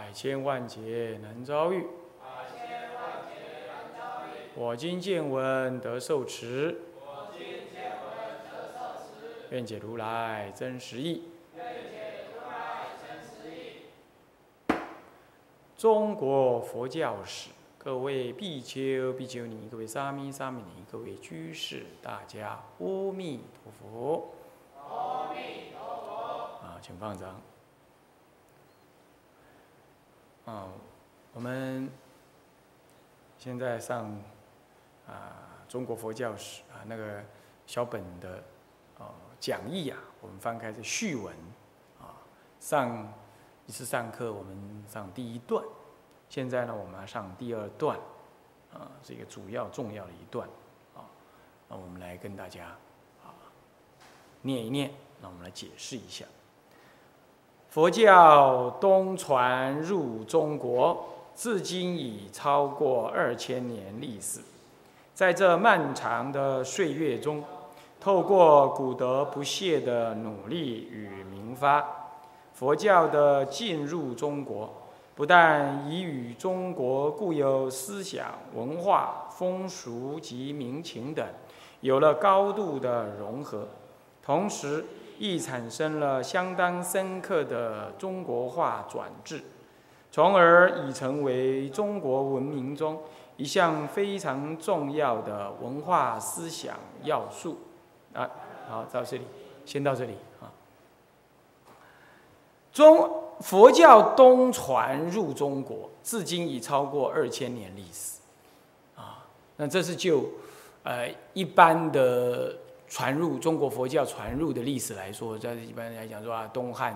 百千万劫难遭遇。我今见闻得受持。愿解如来真实义。中国佛教史，各位比丘、比丘尼，各位沙弥、沙弥尼，各位居士，大家阿弥陀佛。阿弥陀佛。啊，请放掌。啊，我们现在上啊中国佛教史啊那个小本的啊讲义啊，我们翻开是序文啊。上一次上课我们上第一段，现在呢我们要上第二段啊，是一个主要重要的一段啊。那我们来跟大家啊念一念，那我们来解释一下。佛教东传入中国，至今已超过二千年历史。在这漫长的岁月中，透过古德不懈的努力与明发，佛教的进入中国，不但已与中国固有思想、文化、风俗及民情等有了高度的融合，同时，亦产生了相当深刻的中国化转制，从而已成为中国文明中一项非常重要的文化思想要素。啊，好，到这里，先到这里啊。中佛教东传入中国，至今已超过二千年历史。啊，那这是就呃一般的。传入中国佛教传入的历史来说，在一般来讲说啊，东汉，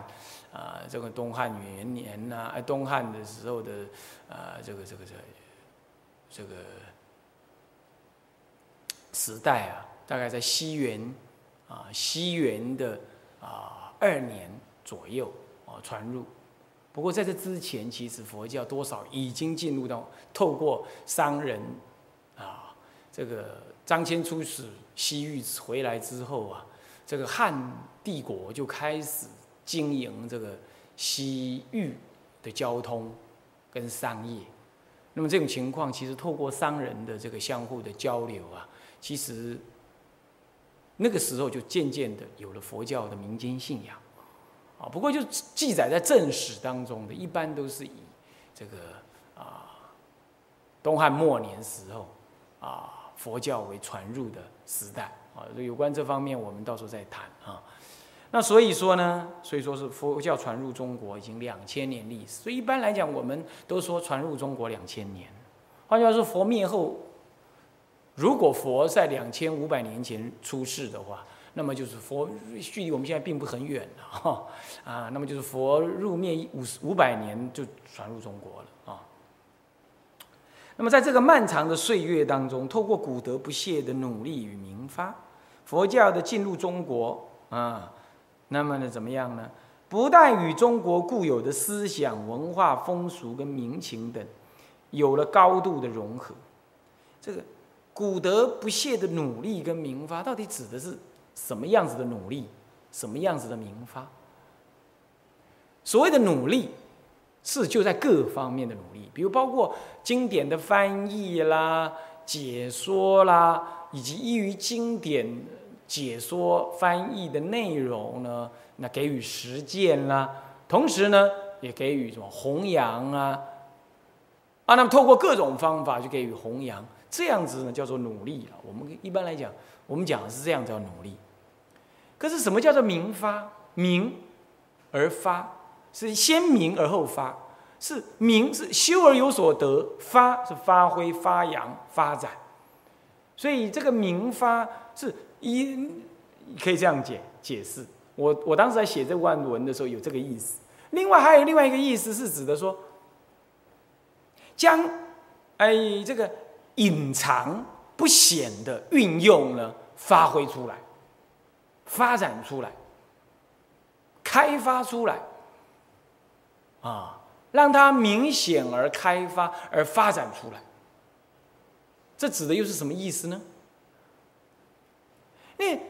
啊，这个东汉元年呐，哎，东汉的时候的，啊，这个这个这这个时代啊，大概在西元啊，西元的啊二年左右啊传入。不过在这之前，其实佛教多少已经进入到透过商人啊，这个张骞出使。西域回来之后啊，这个汉帝国就开始经营这个西域的交通跟商业。那么这种情况，其实透过商人的这个相互的交流啊，其实那个时候就渐渐的有了佛教的民间信仰。啊，不过就记载在正史当中的，一般都是以这个啊东汉末年时候啊。佛教为传入的时代啊，有关这方面我们到时候再谈啊。那所以说呢，所以说是佛教传入中国已经两千年历史。所以一般来讲，我们都说传入中国两千年。换句话说，佛灭后，如果佛在两千五百年前出世的话，那么就是佛距离我们现在并不很远了哈啊。那么就是佛入灭五十五百年就传入中国了。那么，在这个漫长的岁月当中，透过古德不懈的努力与明发，佛教的进入中国啊，那么呢，怎么样呢？不但与中国固有的思想、文化、风俗跟民情等有了高度的融合。这个古德不懈的努力跟明发，到底指的是什么样子的努力？什么样子的明发？所谓的努力。是就在各方面的努力，比如包括经典的翻译啦、解说啦，以及依于经典解说翻译的内容呢，那给予实践啦，同时呢，也给予什么弘扬啊，啊，那么透过各种方法去给予弘扬，这样子呢叫做努力了。我们一般来讲，我们讲的是这样叫努力。可是什么叫做明发？明而发。是先明而后发，是明是修而有所得，发是发挥、发扬、发展。所以这个明发是一可以这样解解释。我我当时在写这万文的时候有这个意思。另外还有另外一个意思是指的说，将哎这个隐藏不显的运用呢发挥出来，发展出来，开发出来，啊，让它明显而开发而发展出来。这指的又是什么意思呢？那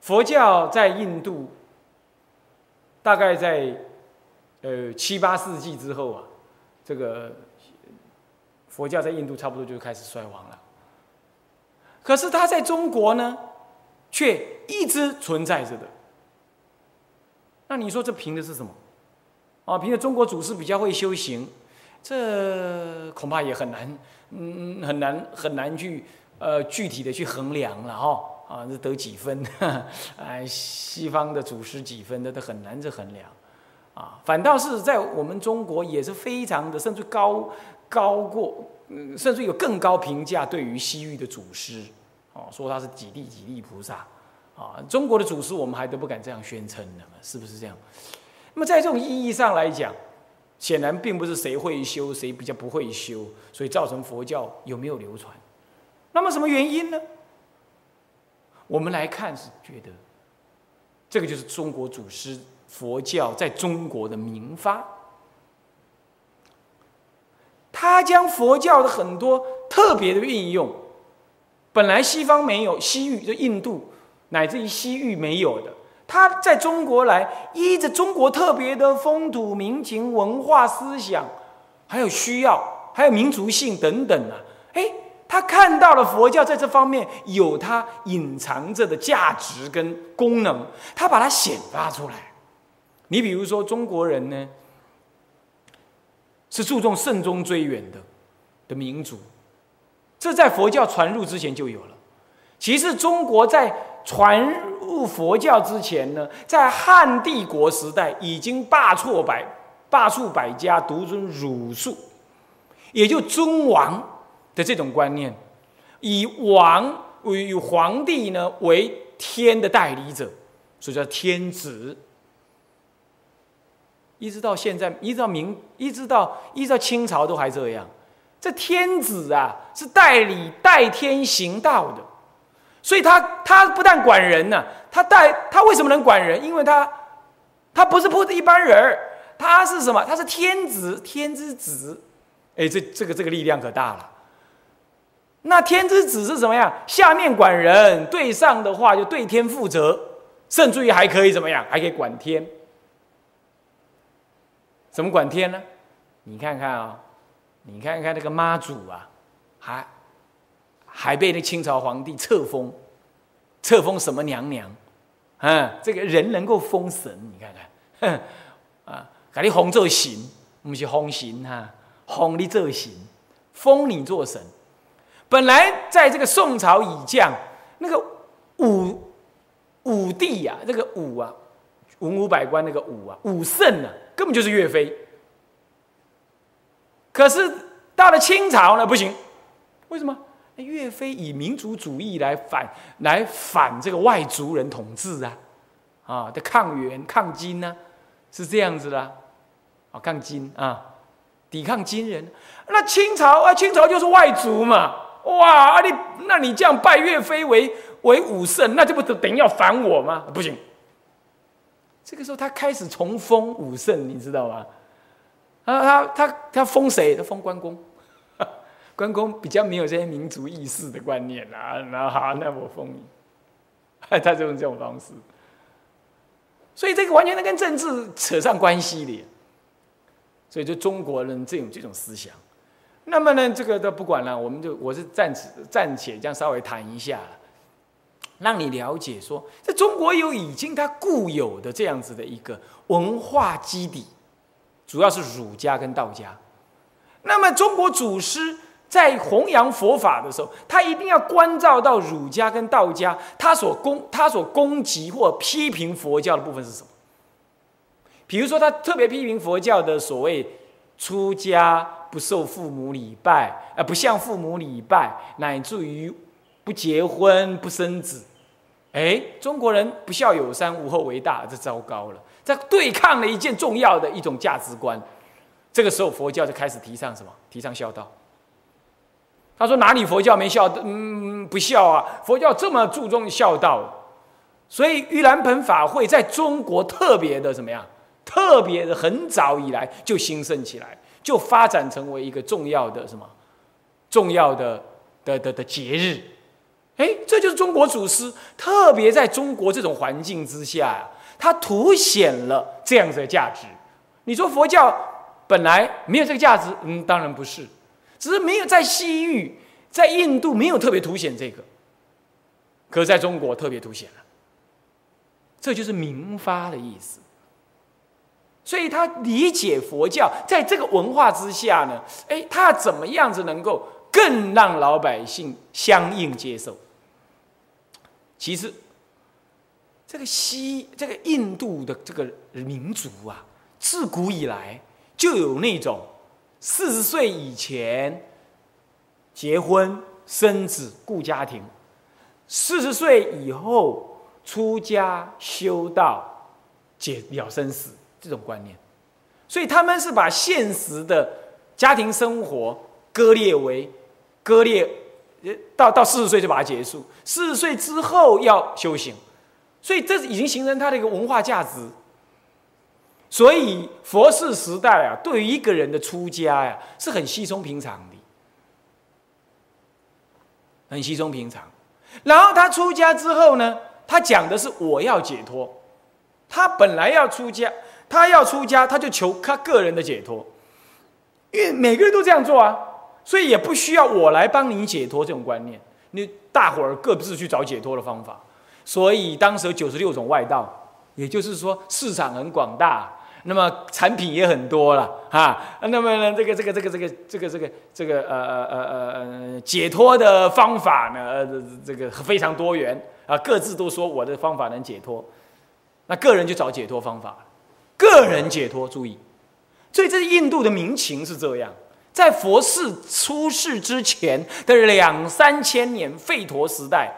佛教在印度，大概在呃七八世纪之后啊，这个佛教在印度差不多就开始衰亡了。可是它在中国呢，却一直存在着的。那你说这凭的是什么？啊，凭着中国祖师比较会修行，这恐怕也很难，嗯，很难很难去呃具体的去衡量了哈。啊，这得几分？哎，西方的祖师几分，那都很难去衡量。啊，反倒是在我们中国也是非常的，甚至高高过，嗯，甚至有更高评价对于西域的祖师。哦，说他是几地几地菩萨。啊，中国的祖师我们还都不敢这样宣称呢，是不是这样？那么在这种意义上来讲，显然并不是谁会修谁比较不会修，所以造成佛教有没有流传？那么什么原因呢？我们来看是觉得，这个就是中国祖师佛教在中国的明发，他将佛教的很多特别的运用，本来西方没有，西域就印度乃至于西域没有的，他在中国来依着中国特别的风土民情、文化思想，还有需要，还有民族性等等啊，哎。他看到了佛教在这方面有它隐藏着的价值跟功能，他把它显发出来。你比如说中国人呢，是注重慎终追远的的民族，这在佛教传入之前就有了。其实中国在传入佛教之前呢，在汉帝国时代已经罢黜百罢黜百家，独尊儒术，也就尊王。的这种观念，以王为与皇帝呢为天的代理者，所以叫天子。一直到现在，一直到明，一直到一直到清朝都还这样。这天子啊，是代理代天行道的，所以他他不但管人呢，他带他为什么能管人？因为他他不是普一般人儿他是什么？他是天子，天之子。哎，这这个这个力量可大了。那天之子是什么样？下面管人，对上的话就对天负责，甚至于还可以怎么样？还可以管天。怎么管天呢？你看看啊，你看看那个妈祖啊，还还被那清朝皇帝册封，册封什么娘娘？啊，这个人能够封神，你看看，啊，给你封做神，不是封神哈，封你做神，封你做神。本来在这个宋朝以降，那个武武帝呀，这个武啊，文武百官那个武啊，武圣啊，根本就是岳飞。可是到了清朝呢，不行，为什么？岳飞以民族主义来反来反这个外族人统治啊，啊的抗元抗金呢，是这样子的，啊抗金啊，抵抗金人。那清朝啊，清朝就是外族嘛。哇！啊你那你这样拜岳飞为为武圣，那这不等于要反我吗？不行。这个时候他开始重封武圣，你知道吗？啊，他他他封谁？他封关公。关公比较没有这些民族意识的观念啊。那好，那我封你。他就用这种方式。所以这个完全能跟政治扯上关系的。所以就中国人这种这种思想。那么呢，这个都不管了，我们就我是暂时暂且这样稍微谈一下，让你了解说，在中国有已经它固有的这样子的一个文化基底，主要是儒家跟道家。那么中国祖师在弘扬佛法的时候，他一定要关照到儒家跟道家，他所攻他所攻击或批评佛教的部分是什么？比如说，他特别批评佛教的所谓出家。不受父母礼拜，呃，不向父母礼拜，乃至于不结婚、不生子。哎，中国人不孝有三，无后为大，这糟糕了，在对抗了一件重要的一种价值观。这个时候佛教就开始提倡什么？提倡孝道。他说哪里佛教没孝？嗯，不孝啊！佛教这么注重孝道，所以玉兰盆法会在中国特别的怎么样？特别的很早以来就兴盛起来，就发展成为一个重要的什么？重要的的的的节日。哎，这就是中国祖师特别在中国这种环境之下呀，他凸显了这样子的价值。你说佛教本来没有这个价值？嗯，当然不是。只是没有在西域，在印度没有特别凸显这个，可在中国特别凸显了。这就是明发的意思。所以他理解佛教在这个文化之下呢，哎，他怎么样子能够更让老百姓相应接受？其次，这个西这个印度的这个民族啊，自古以来就有那种。四十岁以前结婚生子顾家庭，四十岁以后出家修道解了生死这种观念，所以他们是把现实的家庭生活割裂为割裂，到到四十岁就把它结束，四十岁之后要修行，所以这已经形成他的一个文化价值。所以佛世时代啊，对于一个人的出家呀，是很稀松平常的，很稀松平常。然后他出家之后呢，他讲的是我要解脱。他本来要出家，他要出家，他就求他个人的解脱，因为每个人都这样做啊，所以也不需要我来帮你解脱这种观念。你大伙儿各自去找解脱的方法。所以当时有九十六种外道，也就是说市场很广大。那么产品也很多了哈，那么呢，这个这个这个这个这个这个这个呃呃呃呃解脱的方法呢，这个非常多元啊，各自都说我的方法能解脱，那个人就找解脱方法，个人解脱，注意，所以这是印度的民情是这样，在佛世出世之前的两三千年吠陀时代，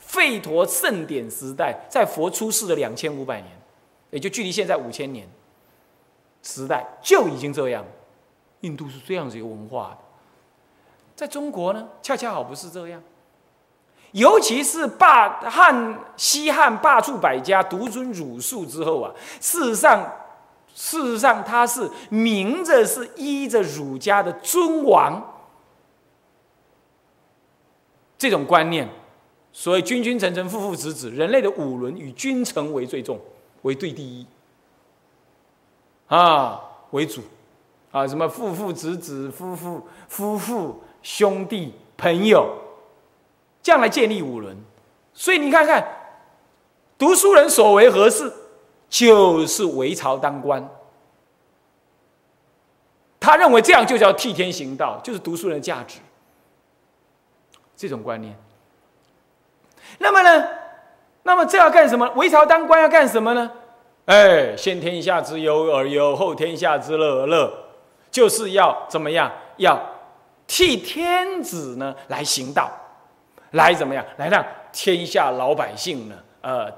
吠陀盛典时代，在佛出世的两千五百年，也就距离现在五千年。时代就已经这样，印度是这样子一个文化的，在中国呢，恰恰好不是这样。尤其是霸汉西汉罢黜百家，独尊儒术之后啊，事实上，事实上他是明着是依着儒家的尊王这种观念，所以君君臣臣父父子子，人类的五伦与君臣为最重，为最第一。啊，为主，啊，什么父父子子、夫妇夫妇兄弟朋友，这样来建立五伦。所以你看看，读书人所为何事，就是为朝当官。他认为这样就叫替天行道，就是读书人的价值。这种观念。那么呢？那么这要干什么？为朝当官要干什么呢？哎，先天下之忧而忧，后天下之乐而乐，就是要怎么样？要替天子呢来行道，来怎么样？来让天下老百姓呢，呃，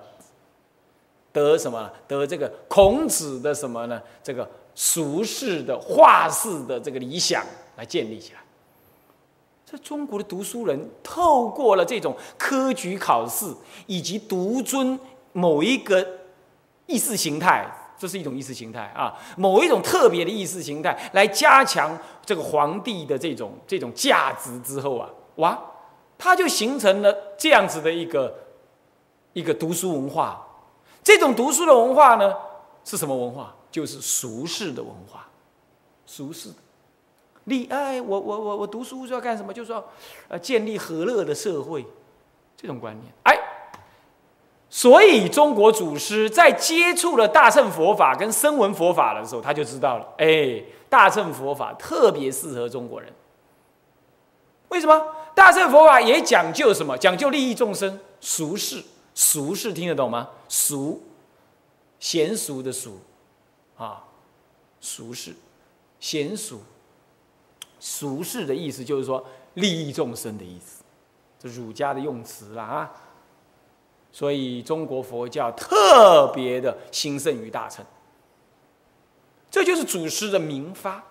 得什么？得这个孔子的什么呢？这个俗世的化世的这个理想来建立起来。这中国的读书人透过了这种科举考试，以及独尊某一个。意识形态，这是一种意识形态啊，某一种特别的意识形态来加强这个皇帝的这种这种价值之后啊，哇，它就形成了这样子的一个一个读书文化。这种读书的文化呢，是什么文化？就是俗世的文化，俗世的。立哎，我我我我读书是要干什么？就是要，呃，建立和乐的社会，这种观念。哎。所以，中国祖师在接触了大乘佛法跟声闻佛法的时候，他就知道了，哎，大乘佛法特别适合中国人。为什么？大乘佛法也讲究什么？讲究利益众生，俗世，俗世听得懂吗？俗，娴熟的俗，啊，俗世，娴熟，俗世的意思就是说利益众生的意思，这儒家的用词了啊。所以，中国佛教特别的兴盛于大乘，这就是祖师的明发。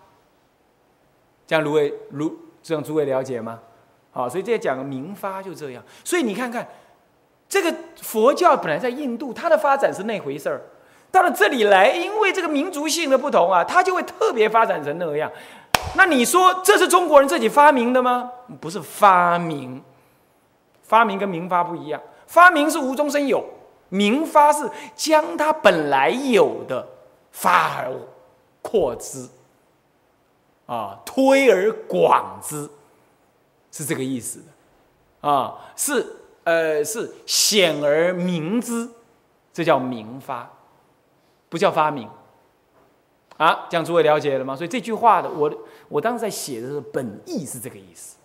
这样诸位如这样诸位了解吗？好，所以这讲明发就这样。所以你看看，这个佛教本来在印度，它的发展是那回事儿，到了这里来，因为这个民族性的不同啊，它就会特别发展成那样。那你说这是中国人自己发明的吗？不是发明，发明跟明发不一样。发明是无中生有，明发是将它本来有的发而扩之，啊，推而广之，是这个意思的，啊，是呃是显而明之，这叫明发，不叫发明。啊，这样诸位了解了吗？所以这句话的我我当时在写的时候，本意是这个意思。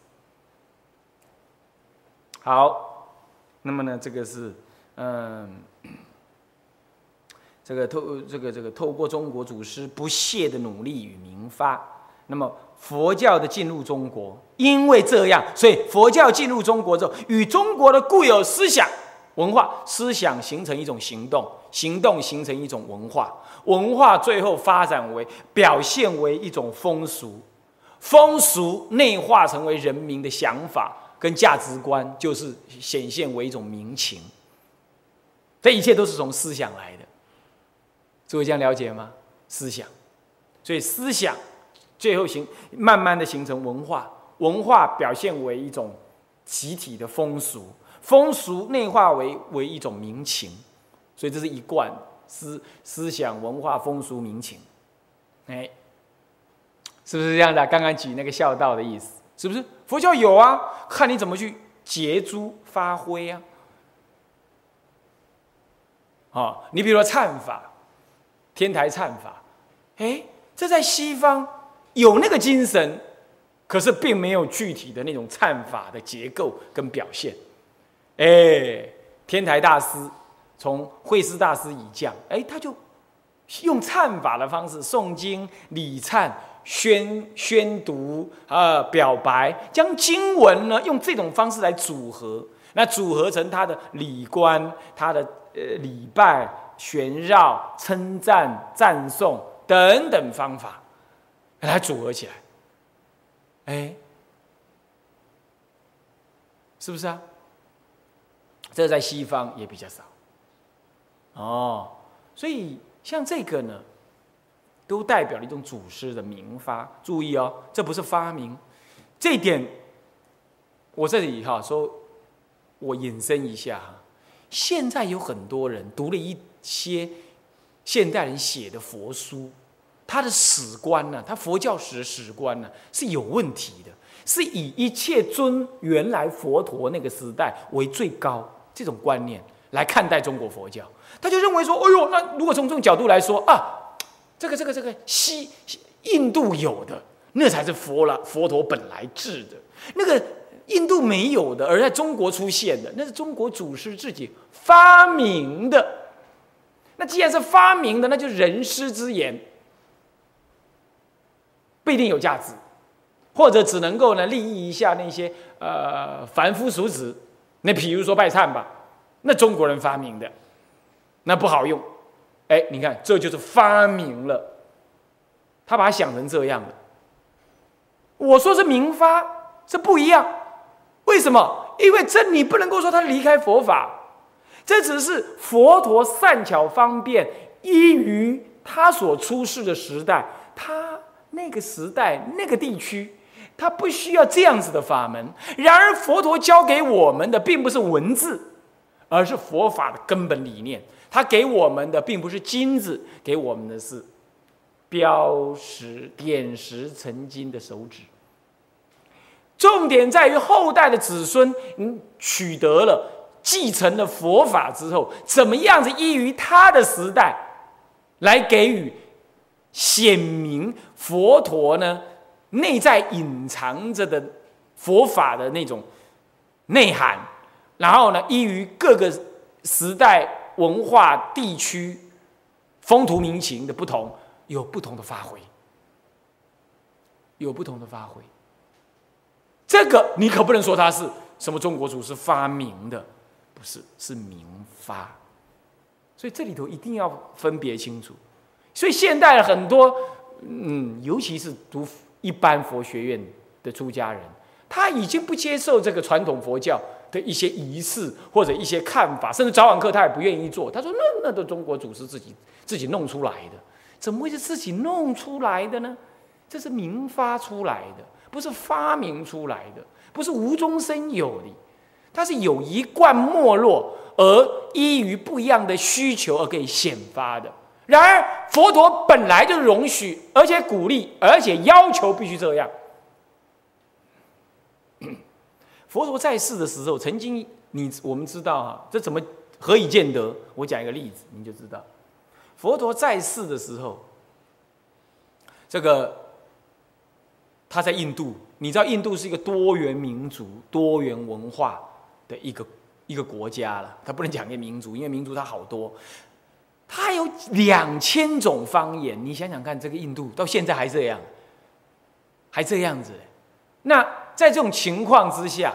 好，那么呢，这个是嗯，这个透这个这个透过中国祖师不懈的努力与明发，那么佛教的进入中国，因为这样，所以佛教进入中国之后，与中国的固有思想文化思想形成一种行动，行动形成一种文化。文化最后发展为表现为一种风俗，风俗内化成为人民的想法跟价值观，就是显现为一种民情。这一切都是从思想来的，诸位这样了解吗？思想，所以思想最后形慢慢的形成文化，文化表现为一种集体的风俗，风俗内化为为一种民情，所以这是一贯。思思想文化风俗民情，哎，是不是这样的？刚刚举那个孝道的意思，是不是？佛教有啊，看你怎么去结诸发挥啊。啊，你比如说忏法，天台忏法，哎，这在西方有那个精神，可是并没有具体的那种忏法的结构跟表现。哎，天台大师。从慧思大师已降，哎，他就用忏法的方式诵经、礼忏、宣宣读啊，表白，将经文呢用这种方式来组合，那组合成他的礼观、他的呃礼拜、旋绕、称赞、赞颂等等方法，来组合起来，哎，是不是啊？这在西方也比较少。哦，所以像这个呢，都代表了一种祖师的明发。注意哦，这不是发明，这一点我这里哈说，我引申一下哈。现在有很多人读了一些现代人写的佛书，他的史观呢，他佛教史的史观呢是有问题的，是以一切尊原来佛陀那个时代为最高这种观念来看待中国佛教。他就认为说：“哎呦，那如果从这种角度来说啊，这个、这个、这个西印度有的，那才是佛了，佛陀本来制的；那个印度没有的，而在中国出现的，那是中国祖师自己发明的。那既然是发明的，那就人师之言，不一定有价值，或者只能够呢利益一下那些呃凡夫俗子。那比如说拜忏吧，那中国人发明的。”那不好用，哎，你看，这就是发明了，他把它想成这样的。我说是明发，这不一样，为什么？因为这你不能够说他离开佛法，这只是佛陀善巧方便，依于他所出世的时代，他那个时代那个地区，他不需要这样子的法门。然而，佛陀教给我们的并不是文字，而是佛法的根本理念。他给我们的并不是金子，给我们的是标识、点石成金的手指。重点在于后代的子孙，嗯，取得了、继承了佛法之后，怎么样子依于他的时代，来给予显明佛陀呢内在隐藏着的佛法的那种内涵，然后呢，依于各个时代。文化地区、风土民情的不同，有不同的发挥，有不同的发挥。这个你可不能说它是什么中国祖师发明的，不是，是明发。所以这里头一定要分别清楚。所以现代很多，嗯，尤其是读一般佛学院的出家人，他已经不接受这个传统佛教的一些仪式或者一些看法，甚至早晚课他也不愿意做。他说：“那那都中国祖师自己自己弄出来的，怎么会是自己弄出来的呢？这是明发出来的，不是发明出来的，不是无中生有的，它是有一贯没落，而依于不一样的需求而可以显发的。”然而，佛陀本来就容许，而且鼓励，而且要求必须这样。佛陀在世的时候，曾经你我们知道哈，这怎么何以见得？我讲一个例子，你就知道。佛陀在世的时候，这个他在印度，你知道印度是一个多元民族、多元文化的一个一个国家了。他不能讲一个民族，因为民族它好多。他有两千种方言，你想想看，这个印度到现在还这样，还这样子。那在这种情况之下，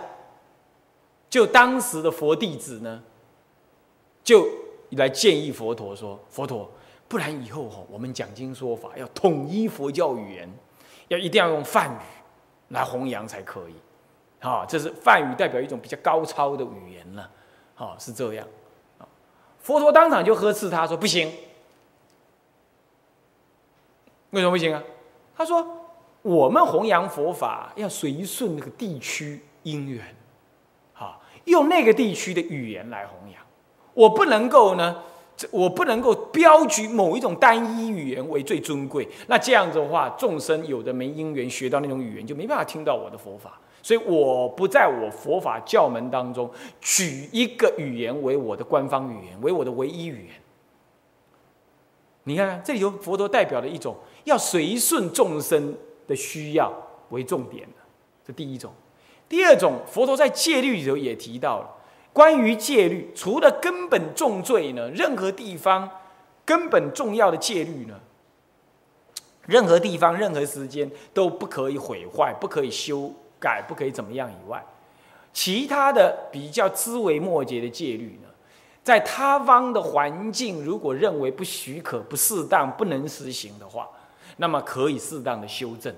就当时的佛弟子呢，就来建议佛陀说：“佛陀，不然以后哈，我们讲经说法要统一佛教语言，要一定要用梵语来弘扬才可以。啊，这是梵语代表一种比较高超的语言了。好，是这样。”佛陀当场就呵斥他说：“不行，为什么不行啊？”他说：“我们弘扬佛法要随顺那个地区因缘，好用那个地区的语言来弘扬。我不能够呢，我不能够标举某一种单一语言为最尊贵。那这样子的话，众生有的没因缘学到那种语言，就没办法听到我的佛法。”所以我不在我佛法教门当中举一个语言为我的官方语言，为我的唯一语言。你看看，这里有佛陀代表的一种要随顺众生的需要为重点的，这第一种。第二种，佛陀在戒律里头也提到了关于戒律，除了根本重罪呢，任何地方根本重要的戒律呢，任何地方、任何时间都不可以毁坏，不可以修。改不可以怎么样以外，其他的比较枝微末节的戒律呢，在他方的环境如果认为不许可、不适当、不能实行的话，那么可以适当的修正。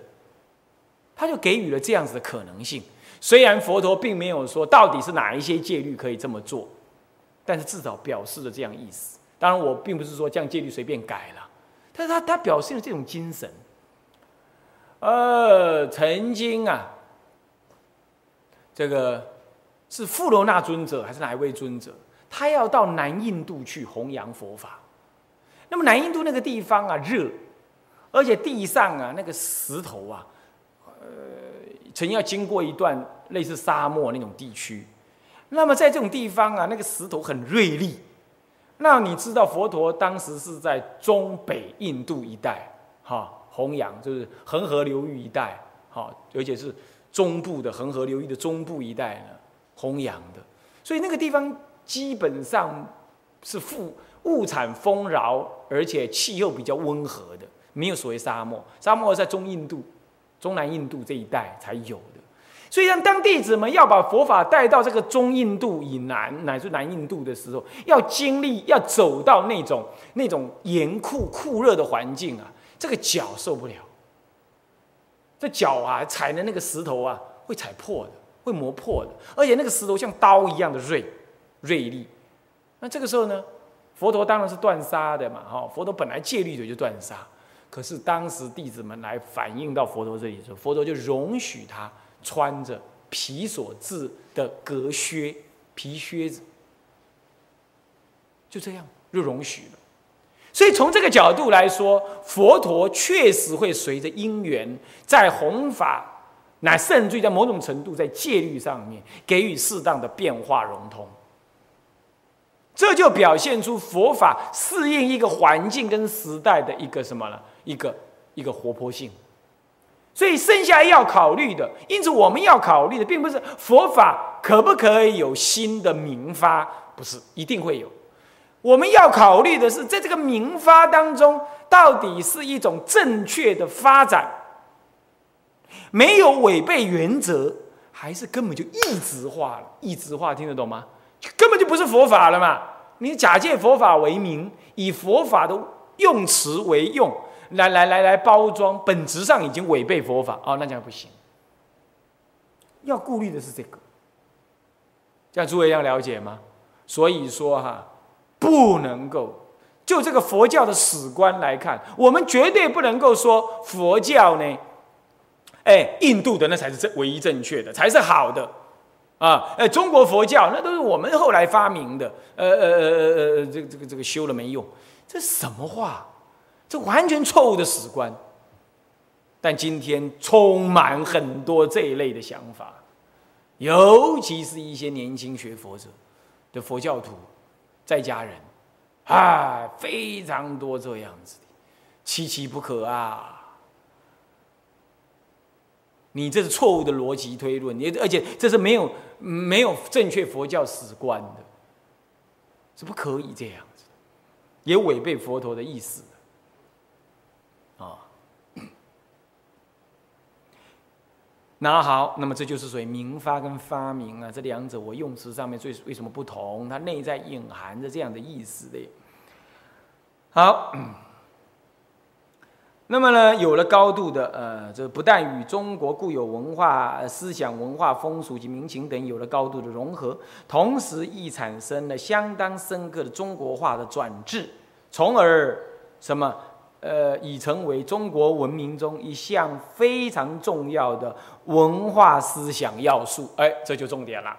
他就给予了这样子的可能性。虽然佛陀并没有说到底是哪一些戒律可以这么做，但是至少表示了这样意思。当然，我并不是说这样戒律随便改了，但是他他表现了这种精神。呃，曾经啊。这个是富罗那尊者还是哪一位尊者？他要到南印度去弘扬佛法。那么南印度那个地方啊，热，而且地上啊那个石头啊，呃，曾要经过一段类似沙漠那种地区。那么在这种地方啊，那个石头很锐利。那你知道佛陀当时是在中北印度一带哈弘扬，就是恒河流域一带哈，而且是。中部的恒河流域的中部一带呢，弘扬的，所以那个地方基本上是富物产丰饶，而且气候比较温和的，没有所谓沙漠。沙漠在中印度、中南印度这一带才有的。所以让当弟子们要把佛法带到这个中印度以南乃至南印度的时候，要经历要走到那种那种严酷酷热的环境啊，这个脚受不了。这脚啊，踩的那个石头啊，会踩破的，会磨破的，而且那个石头像刀一样的锐锐利。那这个时候呢，佛陀当然是断杀的嘛，哈，佛陀本来戒律的就断杀，可是当时弟子们来反映到佛陀这里的时候，佛陀就容许他穿着皮所制的革靴皮靴子，就这样就容许了。所以从这个角度来说，佛陀确实会随着因缘，在弘法乃甚至于在某种程度在戒律上面给予适当的变化融通。这就表现出佛法适应一个环境跟时代的一个什么呢？一个一个活泼性。所以剩下要考虑的，因此我们要考虑的，并不是佛法可不可以有新的明发，不是一定会有。我们要考虑的是，在这个明发当中，到底是一种正确的发展，没有违背原则，还是根本就异质化了？异质化听得懂吗？根本就不是佛法了嘛！你假借佛法为名，以佛法的用词为用，来来来来包装，本质上已经违背佛法哦，那这样不行。要顾虑的是这个，这样诸位要了解吗？所以说哈，不能够就这个佛教的史观来看，我们绝对不能够说佛教呢，哎，印度的那才是正唯一正确的，才是好的。啊，哎，中国佛教那都是我们后来发明的，呃呃呃呃呃，这个这个这个修了没用，这什么话？这完全错误的史观。但今天充满很多这一类的想法，尤其是一些年轻学佛者的佛教徒、在家人，啊，非常多这样子的，稀奇不可啊。你这是错误的逻辑推论，你而且这是没有没有正确佛教史观的，是不可以这样子，也违背佛陀的意思那好，那么这就是属于明发跟发明啊，这两者我用词上面最为什么不同？它内在隐含着这样的意思的。好。那么呢，有了高度的呃，这不但与中国固有文化、思想、文化风俗及民情等有了高度的融合，同时亦产生了相当深刻的中国化的转制，从而什么呃，已成为中国文明中一项非常重要的文化思想要素。哎，这就重点了。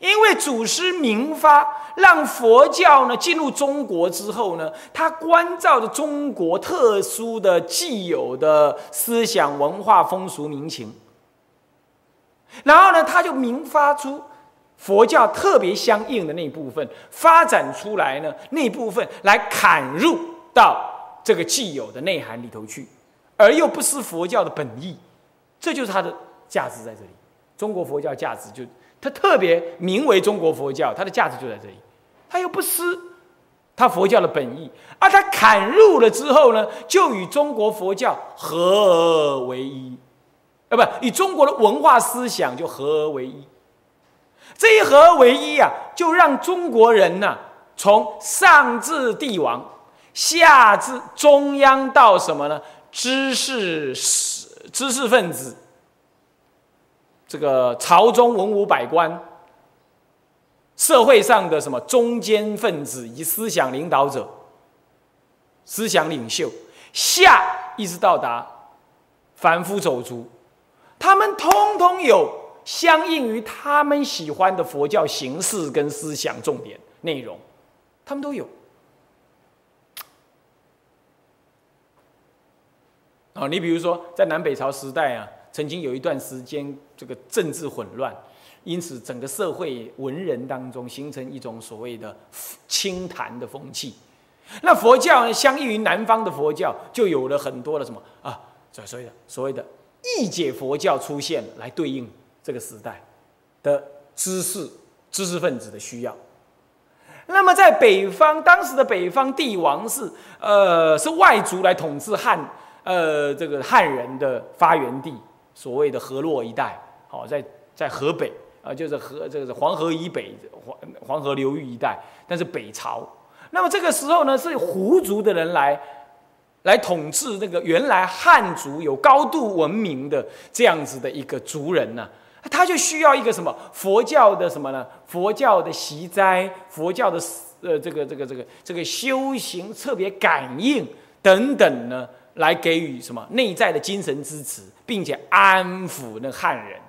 因为祖师明发，让佛教呢进入中国之后呢，他关照着中国特殊的既有的思想文化风俗民情，然后呢，他就明发出佛教特别相应的那部分，发展出来呢那部分来砍入到这个既有的内涵里头去，而又不失佛教的本意，这就是它的价值在这里。中国佛教价值就。它特别名为中国佛教，它的价值就在这里。它又不失它佛教的本意，而它砍入了之后呢，就与中国佛教合而为一，啊，不，与中国的文化思想就合而为一。这一合而为一啊，就让中国人呢，从上至帝王，下至中央到什么呢？知识知识分子。这个朝中文武百官、社会上的什么中间分子以及思想领导者、思想领袖，下一直到达凡夫走卒，他们通通有相应于他们喜欢的佛教形式跟思想重点内容，他们都有。啊，你比如说在南北朝时代啊。曾经有一段时间，这个政治混乱，因此整个社会文人当中形成一种所谓的清谈的风气。那佛教呢，相应于南方的佛教，就有了很多的什么啊，所谓的所谓的异解佛教出现，来对应这个时代的知识知识分子的需要。那么在北方，当时的北方帝王是呃是外族来统治汉呃这个汉人的发源地。所谓的河洛一带，好，在在河北啊，就是河这个是黄河以北黄黄河流域一带，但是北朝。那么这个时候呢，是胡族的人来来统治那个原来汉族有高度文明的这样子的一个族人呢，他就需要一个什么佛教的什么呢？佛教的习斋，佛教的呃这个这个这个这个修行特别感应等等呢。来给予什么内在的精神支持，并且安抚那汉人，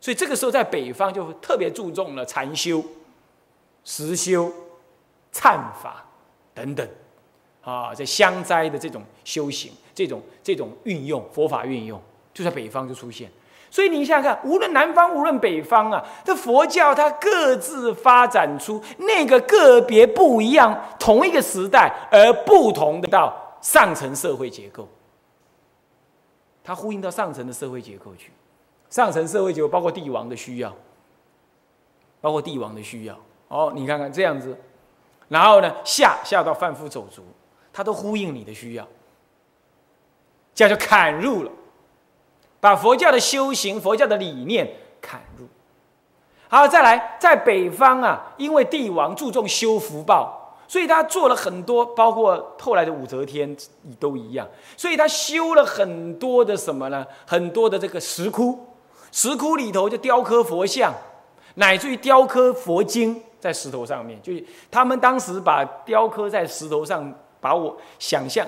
所以这个时候在北方就特别注重了禅修、实修、忏法等等，啊，在香斋的这种修行、这种这种运用佛法运用，就在北方就出现。所以你想想看，无论南方无论北方啊，这佛教它各自发展出那个个别不一样，同一个时代而不同的道。上层社会结构，它呼应到上层的社会结构去。上层社会结构包括帝王的需要，包括帝王的需要。哦，你看看这样子，然后呢，下下到贩夫走卒，它都呼应你的需要，这样就砍入了，把佛教的修行、佛教的理念砍入。好，再来，在北方啊，因为帝王注重修福报。所以他做了很多，包括后来的武则天都一样。所以他修了很多的什么呢？很多的这个石窟，石窟里头就雕刻佛像，乃至于雕刻佛经在石头上面。就是他们当时把雕刻在石头上，把我想象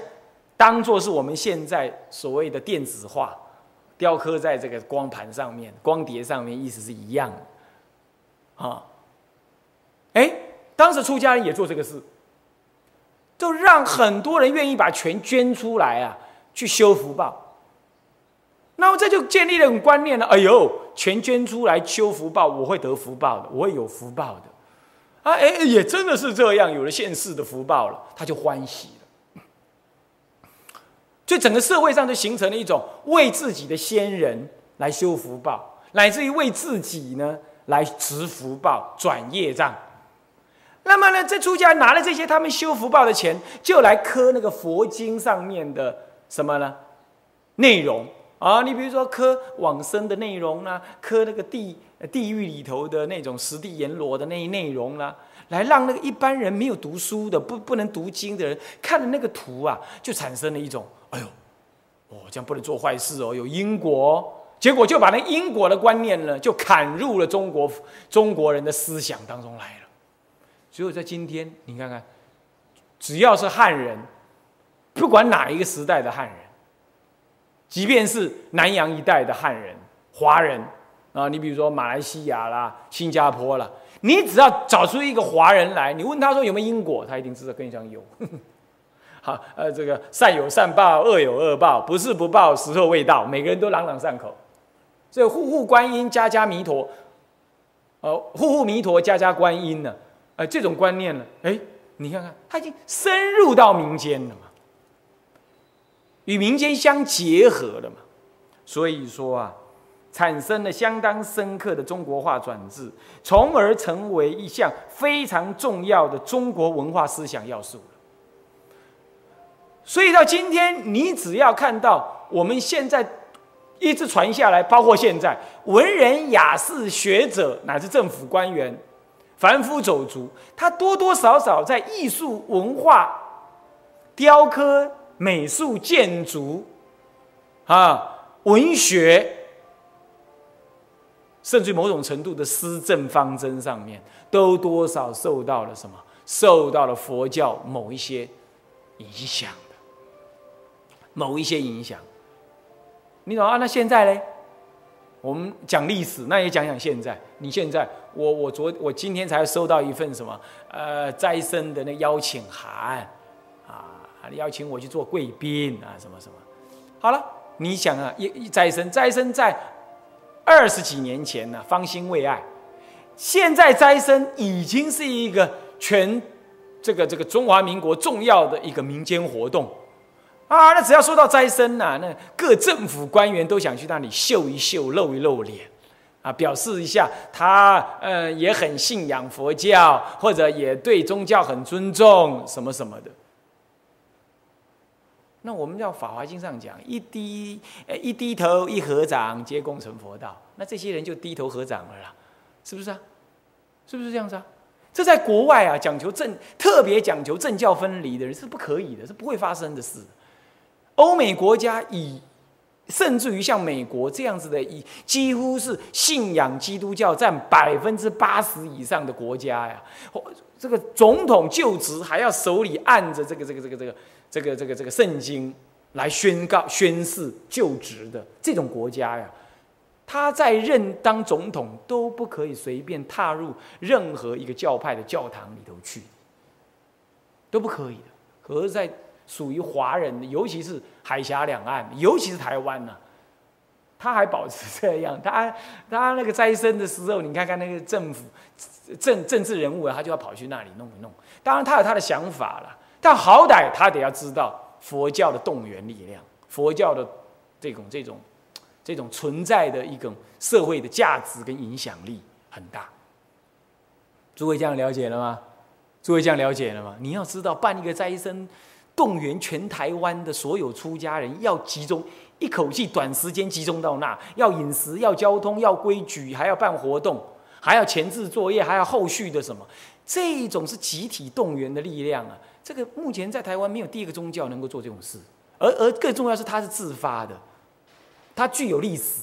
当做是我们现在所谓的电子化，雕刻在这个光盘上面、光碟上面，意思是一样的啊。哎，当时出家人也做这个事，就让很多人愿意把钱捐出来啊，去修福报。那么这就建立了一种观念了。哎呦，钱捐出来修福报，我会得福报的，我会有福报的。啊，哎，也真的是这样，有了现世的福报了，他就欢喜了。所以整个社会上就形成了一种为自己的先人来修福报，乃至于为自己呢来植福报、转业障。那么呢，这出家拿了这些他们修福报的钱，就来刻那个佛经上面的什么呢？内容啊，你比如说刻往生的内容啦，刻那个地地狱里头的那种十地阎罗的那内容啦，来让那个一般人没有读书的、不不能读经的人看了那个图啊，就产生了一种哎呦，哦，这样不能做坏事哦，有因果，哦结果就把那因果的观念呢，就砍入了中国中国人的思想当中来了。只有在今天，你看看，只要是汉人，不管哪一个时代的汉人，即便是南洋一带的汉人、华人啊，你比如说马来西亚啦、新加坡啦，你只要找出一个华人来，你问他说有没有因果，他一定知道跟你讲有。好，呃，这个善有善报，恶有恶报，不是不报，时候未到，每个人都朗朗上口。所以户户观音，家家弥陀，呃，户户弥陀，家家观音呢。呃，这种观念呢，哎，你看看，它已经深入到民间了嘛，与民间相结合了嘛，所以说啊，产生了相当深刻的中国化转制，从而成为一项非常重要的中国文化思想要素所以到今天，你只要看到我们现在一直传下来，包括现在文人雅士、学者乃至政府官员。凡夫走卒，他多多少少在艺术、文化、雕刻、美术、建筑，啊，文学，甚至某种程度的施政方针上面，都多少受到了什么？受到了佛教某一些影响的，某一些影响。你懂啊？那现在呢？我们讲历史，那也讲讲现在。你现在，我我昨我今天才收到一份什么呃斋生的那邀请函，啊，邀请我去做贵宾啊，什么什么。好了，你想啊，一一斋生，斋生在二十几年前呢，方兴未艾，现在斋生已经是一个全这个这个中华民国重要的一个民间活动。啊，那只要说到斋生呐，那各政府官员都想去那里秀一秀、露一露脸，啊，表示一下他呃也很信仰佛教，或者也对宗教很尊重什么什么的。那我们叫《法华经》上讲，一低一低头一合掌，皆功成佛道。那这些人就低头合掌了啦，是不是啊？是不是这样子啊？这在国外啊，讲求政，特别讲求政教分离的人是不可以的，是不会发生的事。欧美国家以，甚至于像美国这样子的，以几乎是信仰基督教占百分之八十以上的国家呀，这个总统就职还要手里按着这个这个这个这个这个这个这个圣经来宣告宣誓就职的这种国家呀，他在任当总统都不可以随便踏入任何一个教派的教堂里头去，都不可以的。可是，在属于华人，尤其是海峡两岸，尤其是台湾呢，他还保持这样。他他那个斋生的时候，你看看那个政府政政治人物，他就要跑去那里弄一弄。当然他有他的想法了，但好歹他得要知道佛教的动员力量，佛教的这种这种这种存在的一种社会的价值跟影响力很大。诸位这样了解了吗？诸位这样了解了吗？你要知道办一个斋生。动员全台湾的所有出家人，要集中一口气，短时间集中到那，要饮食，要交通，要规矩，还要办活动，还要前置作业，还要后续的什么？这一种是集体动员的力量啊！这个目前在台湾没有第一个宗教能够做这种事，而而更重要是它是自发的，它具有历史，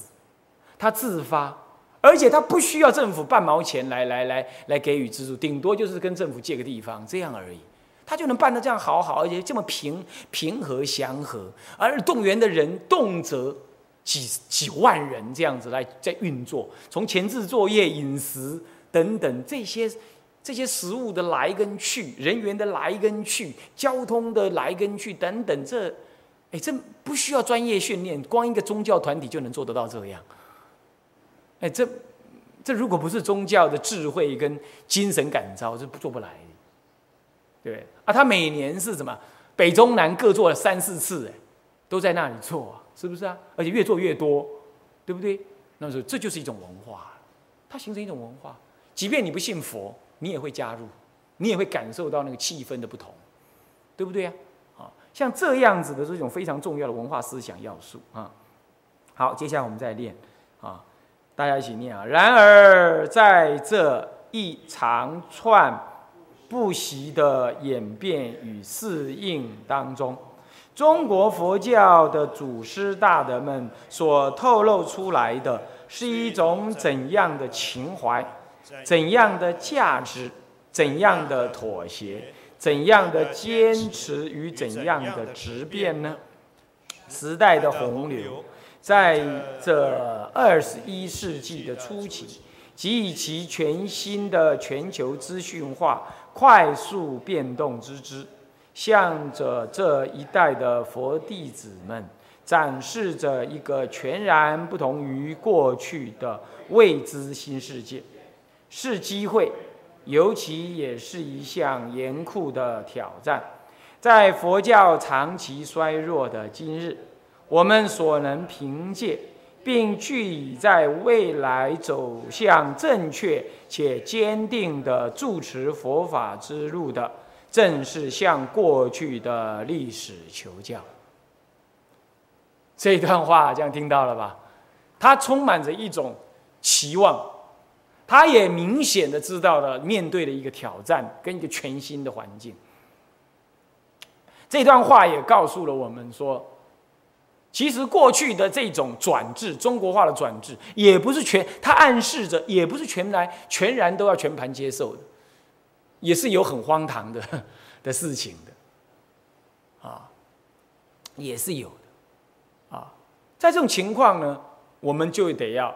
它自发，而且它不需要政府半毛钱来来来来给予资助，顶多就是跟政府借个地方这样而已，他就能办得这样好好，而且这么平平和祥和，而动员的人动辄几几万人这样子来在运作，从前置作业、饮食等等这些。这些食物的来跟去，人员的来跟去，交通的来跟去等等，这，哎，这不需要专业训练，光一个宗教团体就能做得到这样。哎，这，这如果不是宗教的智慧跟精神感召，这不做不来的。对啊，他每年是什么？北中南各做了三四次，哎，都在那里做啊，是不是啊？而且越做越多，对不对？那时候这就是一种文化，它形成一种文化，即便你不信佛。你也会加入，你也会感受到那个气氛的不同，对不对啊？啊，像这样子的这种非常重要的文化思想要素啊。好，接下来我们再练啊，大家一起念啊。然而，在这一长串不息的演变与适应当中，中国佛教的祖师大德们所透露出来的是一种怎样的情怀？怎样的价值，怎样的妥协，怎样的坚持与怎样的质变呢？时代的洪流，在这二十一世纪的初期，及以其全新的全球资讯化快速变动之之，向着这一代的佛弟子们展示着一个全然不同于过去的未知新世界。是机会，尤其也是一项严酷的挑战。在佛教长期衰弱的今日，我们所能凭借并据以在未来走向正确且坚定的住持佛法之路的，正是向过去的历史求教。这段话这样听到了吧？他充满着一种期望。他也明显的知道了面对的一个挑战跟一个全新的环境。这段话也告诉了我们说，其实过去的这种转制，中国化的转制，也不是全，它暗示着也不是全来全然都要全盘接受的，也是有很荒唐的 的事情的，啊，也是有的，啊，在这种情况呢，我们就得要。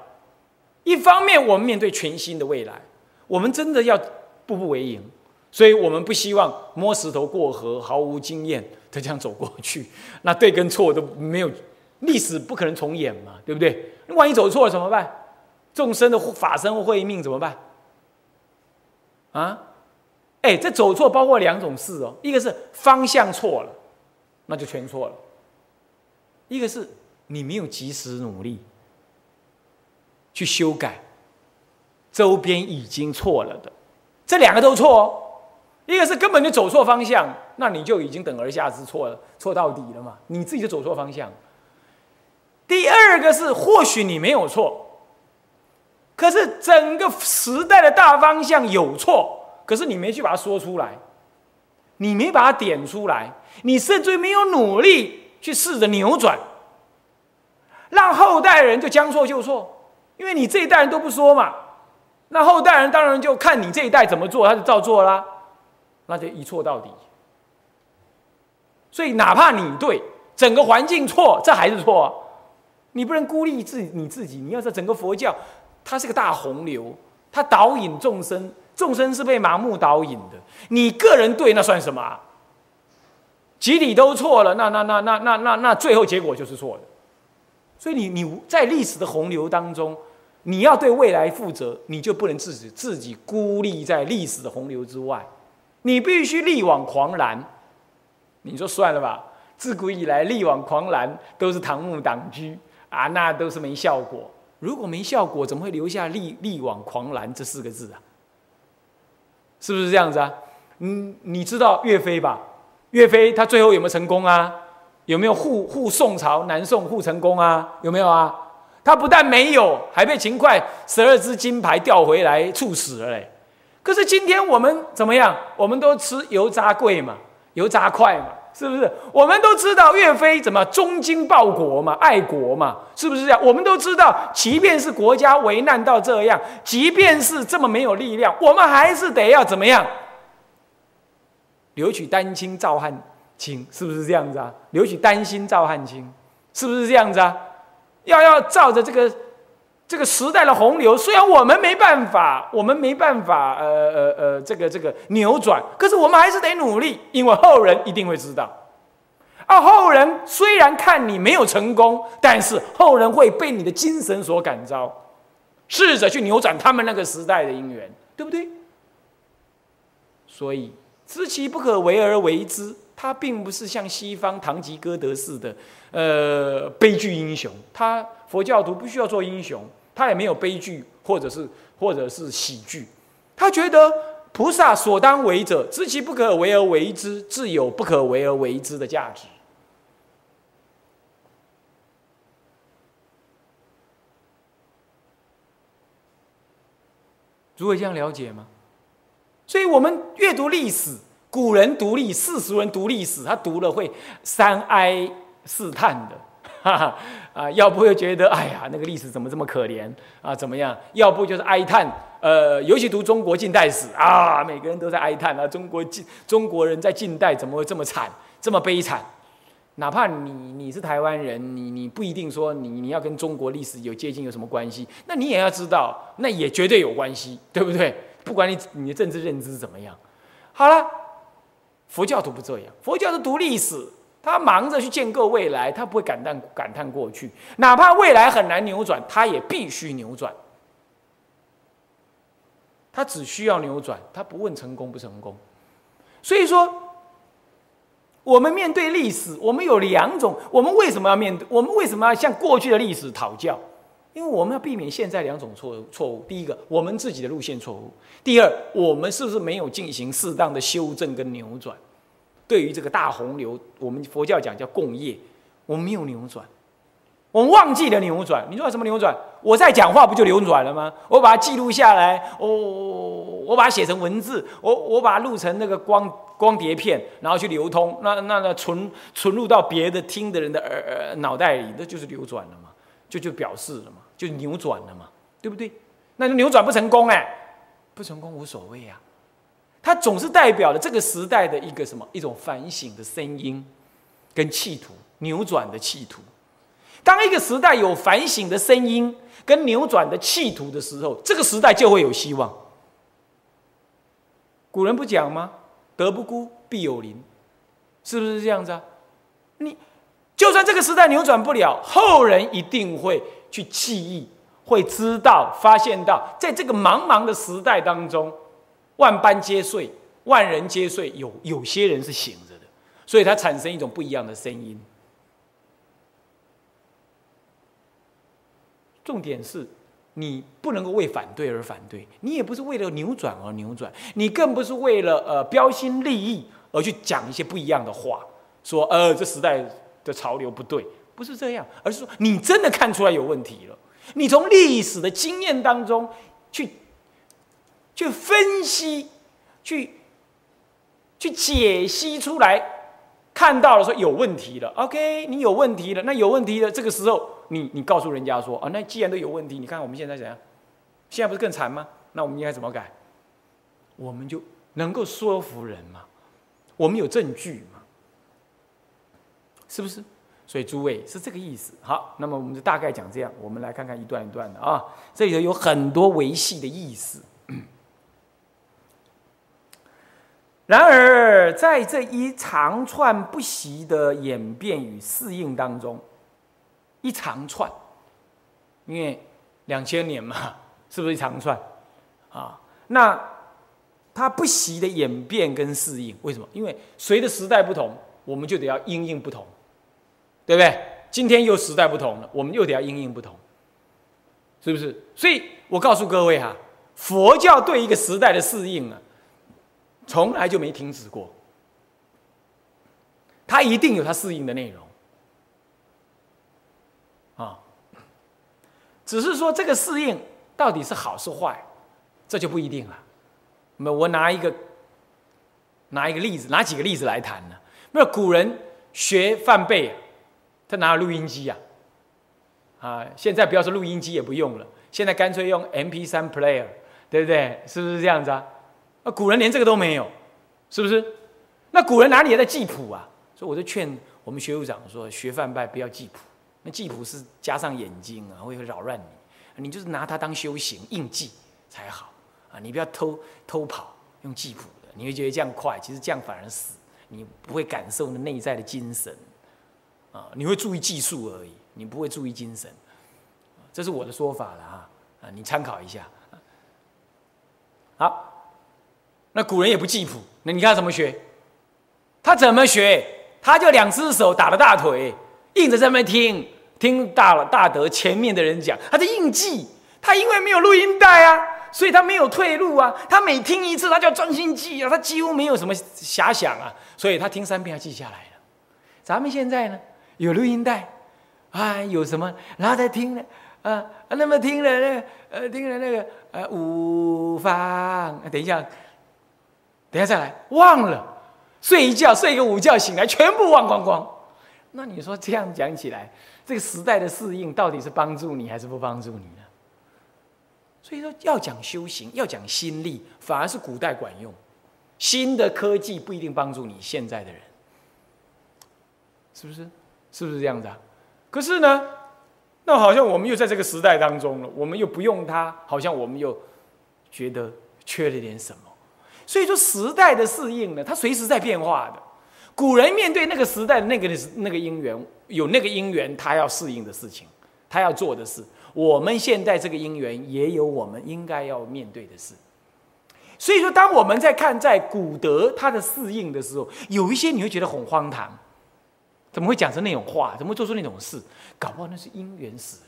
一方面，我们面对全新的未来，我们真的要步步为营，所以我们不希望摸石头过河，毫无经验的这样走过去。那对跟错都没有，历史不可能重演嘛，对不对？万一走错了怎么办？众生的法身慧命怎么办？啊？哎，这走错包括两种事哦，一个是方向错了，那就全错了；一个是你没有及时努力。去修改周边已经错了的，这两个都错哦。一个是根本就走错方向，那你就已经等而下之错了，错到底了嘛？你自己就走错方向。第二个是或许你没有错，可是整个时代的大方向有错，可是你没去把它说出来，你没把它点出来，你甚至没有努力去试着扭转，让后代人就将错就错。因为你这一代人都不说嘛，那后代人当然就看你这一代怎么做，他就照做啦，那就一错到底。所以哪怕你对整个环境错，这还是错，你不能孤立自你自己。你要说整个佛教，它是个大洪流，它导引众生，众生是被盲目导引的。你个人对那算什么？集体都错了，那那那那那那那最后结果就是错的。所以你你在历史的洪流当中。你要对未来负责，你就不能自己自己孤立在历史的洪流之外，你必须力挽狂澜。你说算了吧，自古以来力挽狂澜都是唐木党居啊，那都是没效果。如果没效果，怎么会留下“力力挽狂澜”这四个字啊？是不是这样子啊？嗯，你知道岳飞吧？岳飞他最后有没有成功啊？有没有护护宋朝南宋护成功啊？有没有啊？他不但没有，还被秦桧十二支金牌调回来处死了嘞。可是今天我们怎么样？我们都吃油炸贵嘛，油炸快嘛，是不是？我们都知道岳飞怎么忠精报国嘛，爱国嘛，是不是这样？我们都知道，即便是国家危难到这样，即便是这么没有力量，我们还是得要怎么样？留取丹青照汗青，是不是这样子啊？留取丹心照汗青，是不是这样子啊？要要照着这个。这个时代的洪流，虽然我们没办法，我们没办法，呃呃呃，这个这个扭转，可是我们还是得努力，因为后人一定会知道。而后人虽然看你没有成功，但是后人会被你的精神所感召，试着去扭转他们那个时代的因缘，对不对？所以知其不可为而为之，他并不是像西方堂吉诃德似的，呃，悲剧英雄。他佛教徒不需要做英雄。他也没有悲剧，或者是或者是喜剧，他觉得菩萨所当为者，知其不可为而为之，自有不可为而为之的价值。诸位这样了解吗？所以我们阅读历史，古人读历，世俗人读历史，他读了会三哀四叹的。哈 哈啊，要不又觉得哎呀，那个历史怎么这么可怜啊？怎么样？要不就是哀叹，呃，尤其读中国近代史啊，每个人都在哀叹啊，中国近中国人在近代怎么会这么惨，这么悲惨？哪怕你你是台湾人，你你不一定说你你要跟中国历史有接近有什么关系？那你也要知道，那也绝对有关系，对不对？不管你你的政治认知怎么样，好了，佛教徒不这样，佛教是读历史。他忙着去建构未来，他不会感叹感叹过去，哪怕未来很难扭转，他也必须扭转。他只需要扭转，他不问成功不成功。所以说，我们面对历史，我们有两种。我们为什么要面对？我们为什么要向过去的历史讨教？因为我们要避免现在两种错错误。第一个，我们自己的路线错误；第二，我们是不是没有进行适当的修正跟扭转？对于这个大洪流，我们佛教讲叫共业，我们没有扭转，我们忘记了扭转。你说什么扭转？我在讲话不就扭转了吗？我把它记录下来，我我把它写成文字，我我把它录成那个光光碟片，然后去流通，那那那存存入到别的听的人的耳脑袋里，那就是流转了嘛，就就表示了嘛，就扭转了嘛，对不对？那扭转不成功哎，不成功无所谓呀。它总是代表了这个时代的一个什么一种反省的声音，跟企图扭转的企图。当一个时代有反省的声音跟扭转的企图的时候，这个时代就会有希望。古人不讲吗？德不孤，必有邻，是不是这样子啊？你就算这个时代扭转不了，后人一定会去记忆，会知道、发现到，在这个茫茫的时代当中。万般皆睡，万人皆睡，有有些人是醒着的，所以它产生一种不一样的声音。重点是，你不能够为反对而反对，你也不是为了扭转而扭转，你更不是为了呃标新立异而去讲一些不一样的话，说呃这时代的潮流不对，不是这样，而是说你真的看出来有问题了，你从历史的经验当中去。去分析，去去解析出来，看到了说有问题了。OK，你有问题了，那有问题了。这个时候，你你告诉人家说啊，那既然都有问题，你看我们现在怎样？现在不是更惨吗？那我们应该怎么改？我们就能够说服人嘛？我们有证据嘛？是不是？所以诸位是这个意思。好，那么我们就大概讲这样。我们来看看一段一段的啊，这里头有很多维系的意思。然而，在这一长串不息的演变与适应当中，一长串，因为两千年嘛，是不是一长串？啊，那它不息的演变跟适应，为什么？因为随着时代不同，我们就得要因应不同，对不对？今天又时代不同了，我们又得要因应不同，是不是？所以我告诉各位哈，佛教对一个时代的适应啊。从来就没停止过，它一定有它适应的内容，啊，只是说这个适应到底是好是坏，这就不一定了，那我拿一个拿一个例子，拿几个例子来谈呢？没有古人学范背，他拿录音机呀，啊，现在不要说录音机也不用了，现在干脆用 M P 三 player，对不对？是不是这样子啊？啊，古人连这个都没有，是不是？那古人哪里在记谱啊？所以我就劝我们学务长说，学范拜不要记谱，那记谱是加上眼睛啊，会扰乱你，你就是拿它当修行印记才好啊，你不要偷偷跑用记谱的，你会觉得这样快，其实这样反而死。你不会感受那内在的精神，啊，你会注意技术而已，你不会注意精神，这是我的说法了啊，啊，你参考一下。好，那古人也不记谱，那你看他怎么学？他怎么学？他就两只手打了大腿，硬着在那听，听大了大德前面的人讲，他在硬记。他因为没有录音带啊。所以他没有退路啊！他每听一次，他就要专心记啊！他几乎没有什么遐想啊！所以他听三遍，他记下来了。咱们现在呢，有录音带，啊，有什么，然后再听呢，啊，那么听了那个，呃，听了那个，呃，五方，等一下，等下再来，忘了，睡一觉，睡一个午觉，醒来全部忘光光。那你说这样讲起来，这个时代的适应到底是帮助你还是不帮助你呢？所以说，要讲修行，要讲心力，反而是古代管用。新的科技不一定帮助你现在的人，是不是？是不是这样子啊？可是呢，那好像我们又在这个时代当中了，我们又不用它，好像我们又觉得缺了点什么。所以说，时代的适应呢，它随时在变化的。古人面对那个时代的那个那个因缘，有那个因缘，他要适应的事情，他要做的事。我们现在这个因缘也有我们应该要面对的事，所以说，当我们在看在古德他的适应的时候，有一些你会觉得很荒唐，怎么会讲成那种话？怎么会做出那种事？搞不好那是因缘使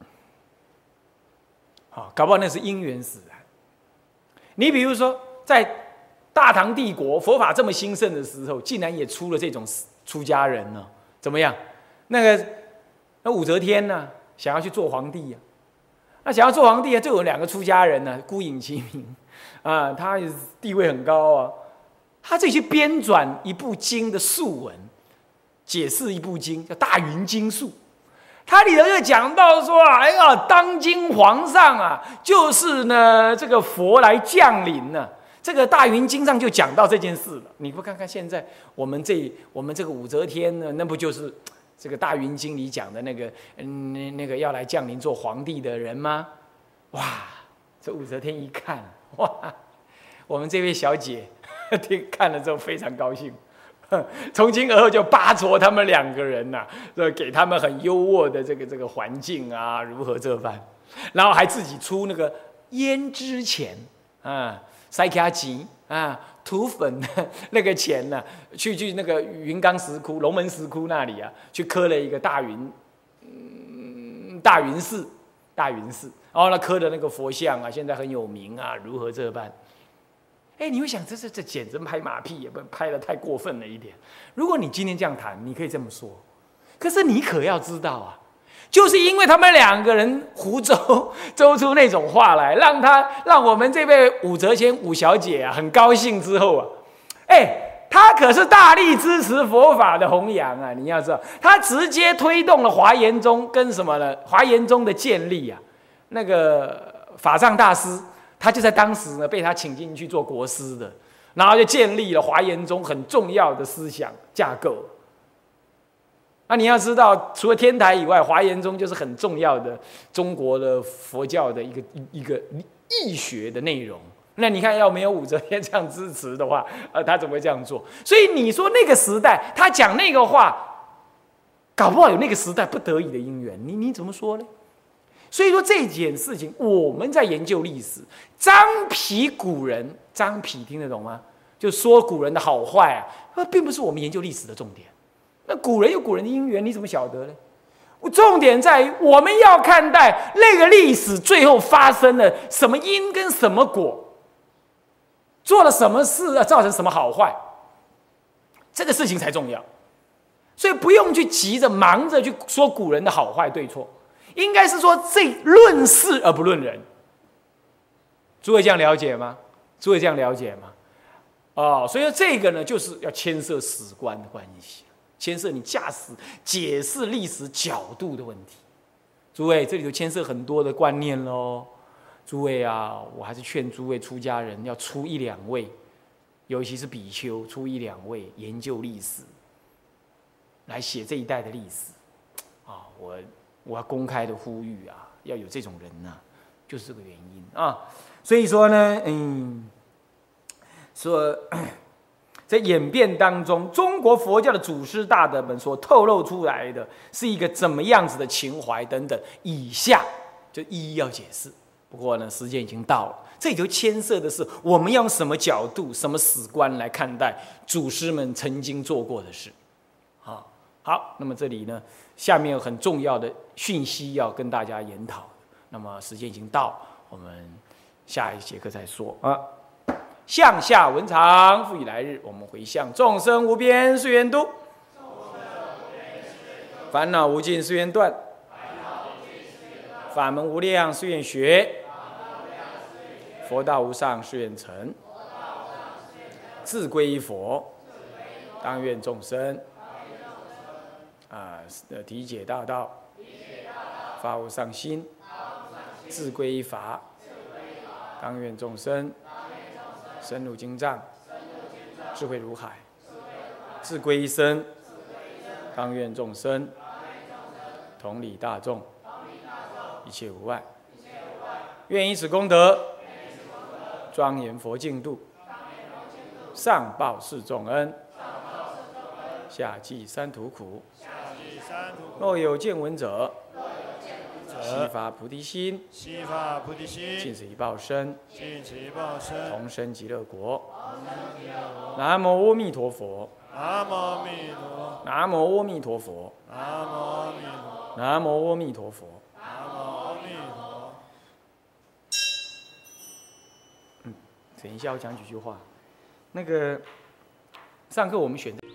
然，好，搞不好那是因缘使然。你比如说，在大唐帝国佛法这么兴盛的时候，竟然也出了这种出家人呢？怎么样？那个那武则天呢？想要去做皇帝呀？那想要做皇帝啊，就有两个出家人呢，孤影其名啊，他地位很高啊。他这些编纂一部经的述文，解释一部经叫《大云经述》，它里头就讲到说啊，哎呀，当今皇上啊，就是呢这个佛来降临呢。这个《大云经》上就讲到这件事了。你不看看现在我们这我们这个武则天呢，那不就是？这个大云经里讲的那个，嗯，那那个要来降临做皇帝的人吗？哇！这武则天一看，哇！我们这位小姐 听看了之后非常高兴，从今而后就巴着他们两个人呐，这给他们很优渥的这个这个环境啊，如何这般，然后还自己出那个胭脂钱啊，塞卡吉啊。土粉的 那个钱呢？去去那个云冈石窟、龙门石窟那里啊，去刻了一个大云，嗯，大云寺，大云寺。然后呢，刻的那个佛像啊，现在很有名啊，如何这般？哎，你会想，这这这简直拍马屁，也不拍的太过分了一点。如果你今天这样谈，你可以这么说。可是你可要知道啊。就是因为他们两个人胡诌诌出那种话来，让他让我们这位武则天武小姐啊很高兴之后啊，哎，她可是大力支持佛法的弘扬啊！你要知道，她直接推动了华严宗跟什么呢？华严宗的建立啊，那个法藏大师，他就在当时呢被他请进去做国师的，然后就建立了华严宗很重要的思想架构。那你要知道，除了天台以外，华严宗就是很重要的中国的佛教的一个一个义学的内容。那你看，要没有武则天这样支持的话，呃，他怎么会这样做？所以你说那个时代他讲那个话，搞不好有那个时代不得已的因缘。你你怎么说呢？所以说这件事情，我们在研究历史，张皮古人，张皮听得懂吗？就说古人的好坏啊，那并不是我们研究历史的重点。那古人有古人的因缘，你怎么晓得呢？重点在于我们要看待那个历史最后发生了什么因跟什么果，做了什么事啊，造成什么好坏，这个事情才重要。所以不用去急着忙着去说古人的好坏对错，应该是说这论事而不论人。诸位这样了解吗？诸位这样了解吗？哦，所以说这个呢，就是要牵涉史观的关系，牵涉你驾驶解释历史角度的问题。诸位，这里头牵涉很多的观念喽。诸位啊，我还是劝诸位出家人要出一两位，尤其是比丘，出一两位研究历史，来写这一代的历史。啊，我我要公开的呼吁啊，要有这种人呐，就是这个原因啊。所以说呢，嗯。说，在演变当中，中国佛教的祖师大德们所透露出来的是一个怎么样子的情怀等等，以下就一一要解释。不过呢，时间已经到了，这里头牵涉的是我们要用什么角度、什么史观来看待祖师们曾经做过的事。好，好，那么这里呢，下面有很重要的讯息要跟大家研讨。那么时间已经到，我们下一节课再说啊。向下文长，复以来日。我们回向众生无边誓愿度，烦恼无尽誓愿断，法门无量誓愿学，佛道无上誓愿成。自归依佛，当愿众生啊，呃体解大道，发无上心，自归依法，当愿众生。深入经藏，智慧如海，自归一生，当愿众生同理大众，一切无碍。愿以此功德，庄严佛净土，上报四重恩，下济三途苦。若有见闻者，悉发菩提心，悉发菩提心，尽此一报身，尽此一报身，同生极乐国。南无阿弥陀佛。南无阿弥陀。南无阿弥陀佛。南无阿弥陀。南无阿弥陀佛。南无阿弥陀。嗯，等一下我讲几句话。那个上课我们选的。